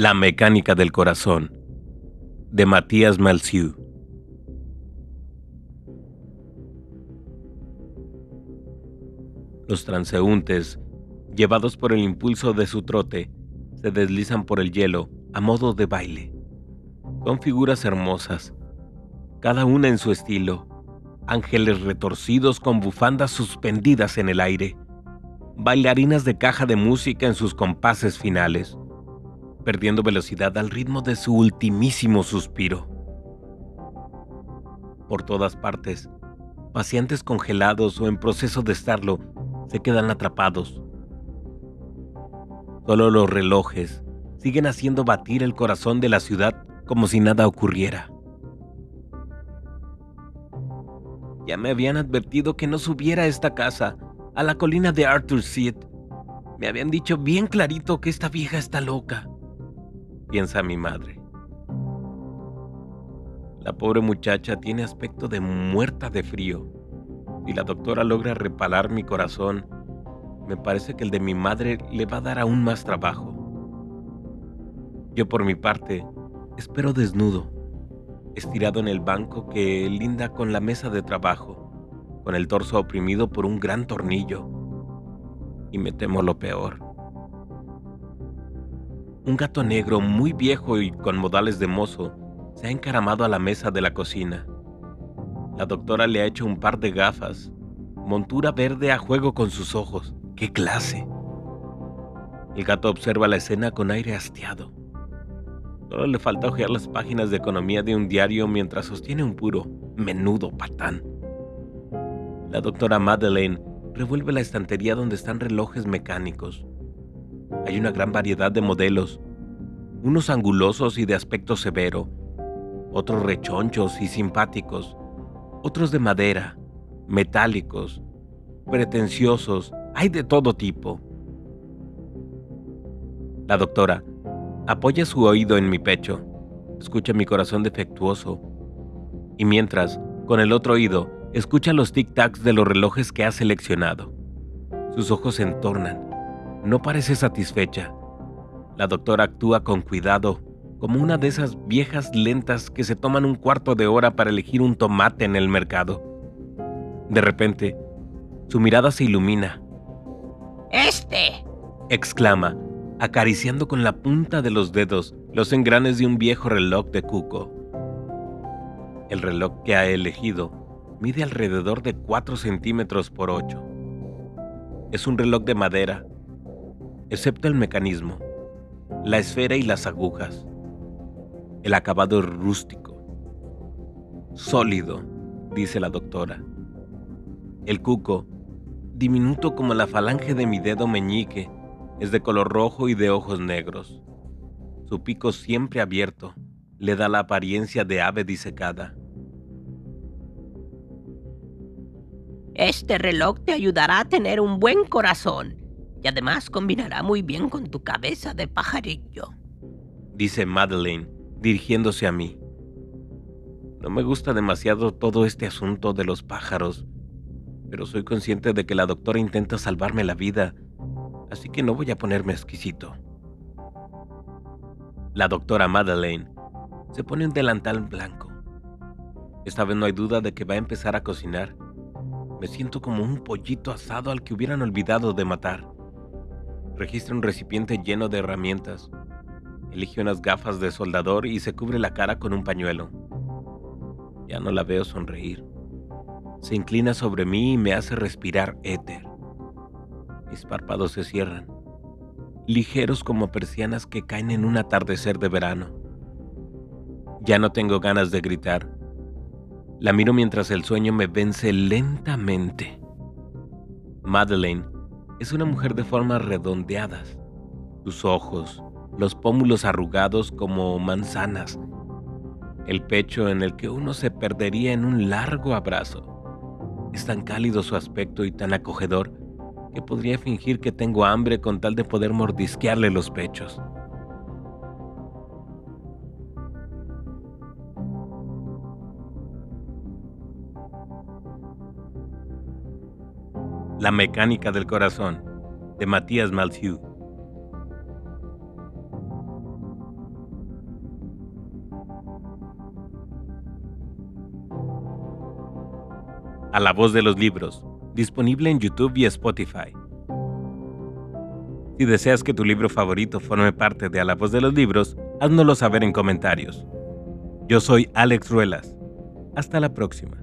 La mecánica del corazón de Matías Malsieu. Los transeúntes, llevados por el impulso de su trote, se deslizan por el hielo a modo de baile. Son figuras hermosas, cada una en su estilo, ángeles retorcidos con bufandas suspendidas en el aire, bailarinas de caja de música en sus compases finales, perdiendo velocidad al ritmo de su ultimísimo suspiro. Por todas partes, pacientes congelados o en proceso de estarlo se quedan atrapados. Solo los relojes siguen haciendo batir el corazón de la ciudad como si nada ocurriera. Ya me habían advertido que no subiera a esta casa, a la colina de Arthur Seat. Me habían dicho bien clarito que esta vieja está loca piensa mi madre. La pobre muchacha tiene aspecto de muerta de frío. Si la doctora logra reparar mi corazón, me parece que el de mi madre le va a dar aún más trabajo. Yo por mi parte, espero desnudo, estirado en el banco que linda con la mesa de trabajo, con el torso oprimido por un gran tornillo. Y me temo lo peor un gato negro muy viejo y con modales de mozo se ha encaramado a la mesa de la cocina. La doctora le ha hecho un par de gafas, montura verde a juego con sus ojos. ¡Qué clase! El gato observa la escena con aire hastiado. Solo le falta ojear las páginas de economía de un diario mientras sostiene un puro, menudo patán. La doctora Madeleine revuelve la estantería donde están relojes mecánicos, hay una gran variedad de modelos, unos angulosos y de aspecto severo, otros rechonchos y simpáticos, otros de madera, metálicos, pretenciosos, hay de todo tipo. La doctora apoya su oído en mi pecho, escucha mi corazón defectuoso y mientras, con el otro oído, escucha los tic-tacs de los relojes que ha seleccionado. Sus ojos se entornan no parece satisfecha. La doctora actúa con cuidado, como una de esas viejas lentas que se toman un cuarto de hora para elegir un tomate en el mercado. De repente, su mirada se ilumina. ¡Este! exclama, acariciando con la punta de los dedos los engranes de un viejo reloj de cuco. El reloj que ha elegido mide alrededor de 4 centímetros por 8. Es un reloj de madera excepto el mecanismo, la esfera y las agujas. El acabado rústico, sólido, dice la doctora. El cuco, diminuto como la falange de mi dedo meñique, es de color rojo y de ojos negros. Su pico siempre abierto le da la apariencia de ave disecada. Este reloj te ayudará a tener un buen corazón y además combinará muy bien con tu cabeza de pajarillo. Dice Madeleine, dirigiéndose a mí. No me gusta demasiado todo este asunto de los pájaros, pero soy consciente de que la doctora intenta salvarme la vida, así que no voy a ponerme exquisito. La doctora Madeleine se pone un delantal blanco. Esta vez no hay duda de que va a empezar a cocinar. Me siento como un pollito asado al que hubieran olvidado de matar. Registra un recipiente lleno de herramientas. Elige unas gafas de soldador y se cubre la cara con un pañuelo. Ya no la veo sonreír. Se inclina sobre mí y me hace respirar éter. Mis párpados se cierran, ligeros como persianas que caen en un atardecer de verano. Ya no tengo ganas de gritar. La miro mientras el sueño me vence lentamente. Madeleine es una mujer de formas redondeadas, sus ojos, los pómulos arrugados como manzanas, el pecho en el que uno se perdería en un largo abrazo. Es tan cálido su aspecto y tan acogedor que podría fingir que tengo hambre con tal de poder mordisquearle los pechos. La mecánica del corazón, de Matías Malthew. A la voz de los libros, disponible en YouTube y Spotify. Si deseas que tu libro favorito forme parte de A la voz de los libros, háznoslo saber en comentarios. Yo soy Alex Ruelas. Hasta la próxima.